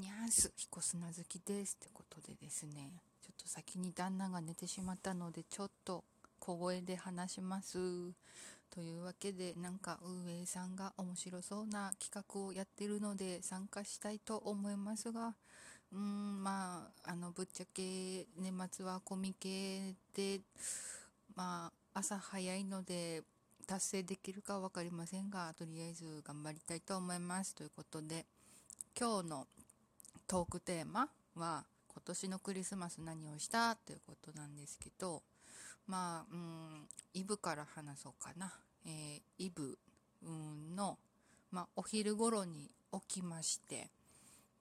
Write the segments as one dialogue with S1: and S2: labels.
S1: にゃーす、彦砂好きですってことでですね、ちょっと先に旦那が寝てしまったので、ちょっと小声で話します。というわけで、なんか運営さんが面白そうな企画をやってるので参加したいと思いますが、うーん、まあ、あの、ぶっちゃけ年末はコミケで、まあ、朝早いので、達成できるか分かりませんが、とりあえず頑張りたいと思います。ということで、今日のトークテーマは今年のクリスマス何をしたということなんですけどまあうんイブから話そうかな、えー、イブの、まあ、お昼頃に起きまして。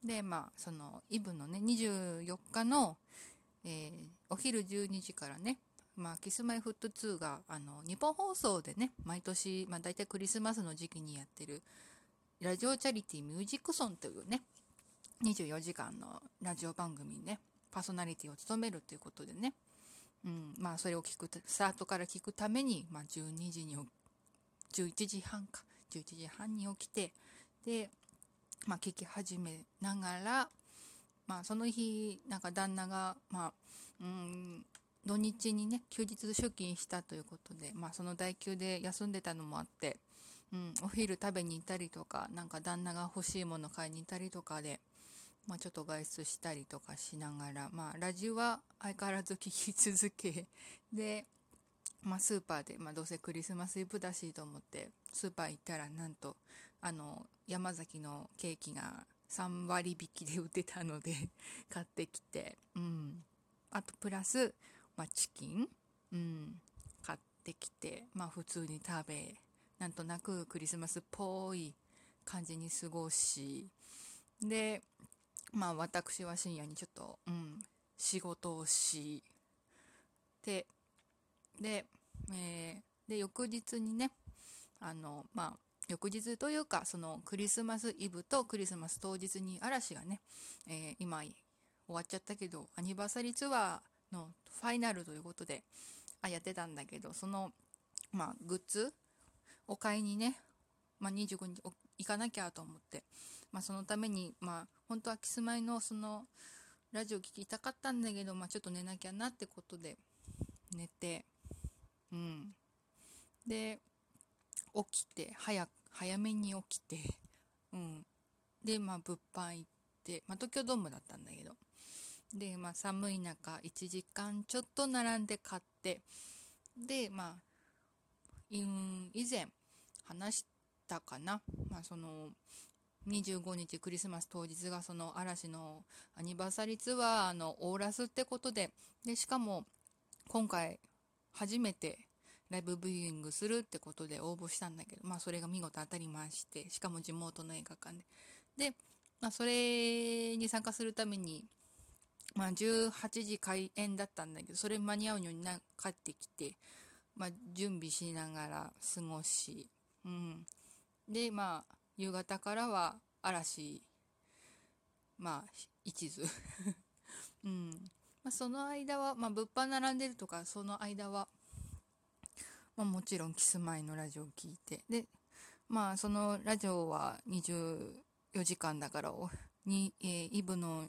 S1: でまあそのイブのね24日の、えー、お昼12時からねまあ、キスマイフット2があの日本放送でね毎年、まあ、大体クリスマスの時期にやってるラジオチャリティミュージックソンというね24時間のラジオ番組にね、パーソナリティを務めるということでね、うん、まあそれを聞く、スタートから聞くために、まあ12時に、11時半か、11時半に起きて、で、まあ聞き始めながら、まあその日、なんか旦那が、まあ、うん、土日にね、休日出勤したということで、まあその代休で休んでたのもあって、うん、お昼食べに行ったりとか、なんか旦那が欲しいもの買いに行ったりとかで、まあ、ちょっと外出したりとかしながら、まあ、ラジオは相変わらず聞き続け、で、まあ、スーパーで、まあ、どうせクリスマスイブだしと思って、スーパー行ったら、なんと、あの、山崎のケーキが3割引きで売ってたので 買ってきて、うん。あと、プラス、まあ、チキン、うん、買ってきて、まあ、普通に食べ、なんとなくクリスマスっぽい感じに過ごし、で、まあ私は深夜にちょっと、うん、仕事をし、で、で、えー、で、翌日にね、あの、まあ、翌日というか、そのクリスマスイブとクリスマス当日に嵐がね、えー、今終わっちゃったけど、アニバーサリーツアーのファイナルということで、あ、やってたんだけど、その、まあ、グッズを買いにね、まあ、25日行かなきゃと思って、まあ、そのために、まあ、本当はキスマイのその、ラジオ聞きたかったんだけど、まあ、ちょっと寝なきゃなってことで、寝て、うん。で、起きて、早、早めに起きて、うん。で、まあ、物販行って、まあ、東京ドームだったんだけど、で、まあ、寒い中、1時間ちょっと並んで買って、で、まあ、以前話したかな、まあ、その、25日クリスマス当日がその嵐のアニバーサリーツアーのオーラスってことで、で、しかも今回初めてライブビューイングするってことで応募したんだけど、まあそれが見事当たりまして、しかも地元の映画館で。で、まあそれに参加するために、まあ18時開演だったんだけど、それ間に合うようにな帰ってきて、まあ準備しながら過ごし、うん。で、まあ夕方からは嵐、まあ、一途。うん。まあ、その間は、まあ、物販並んでるとか、その間は、まあ、もちろんキスマイのラジオを聞いて、で、まあ、そのラジオは24時間だから、に、えー、イブの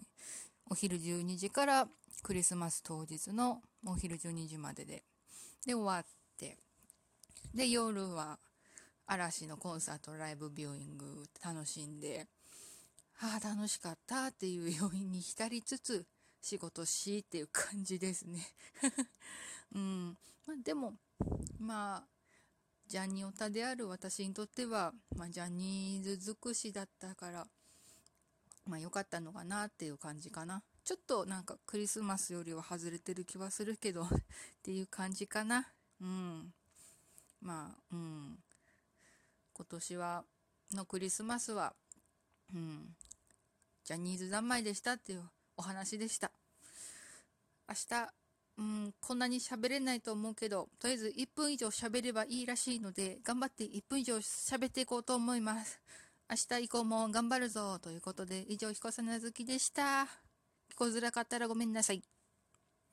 S1: お昼12時からクリスマス当日のお昼12時までで、で、終わって、で、夜は、嵐のコンサートライブビューイング楽しんで、ああ、楽しかったっていう要因に浸りつつ、仕事しっていう感じですね。うん。まあ、でも、まあ、ジャニオタである私にとっては、まあ、ジャニーズ尽くしだったから、まあ、良かったのかなっていう感じかな。ちょっとなんかクリスマスよりは外れてる気はするけどっていう感じかな。うん。まあ、うん。今年は、のクリスマスは、うん、ジャニーズ三昧でしたっていうお話でした。明日、うん、こんなに喋れないと思うけど、とりあえず1分以上喋ればいいらしいので、頑張って1分以上喋っていこうと思います。明日以降も頑張るぞということで、以上、彦さなずきでした。聞こづらかったらごめんなさい。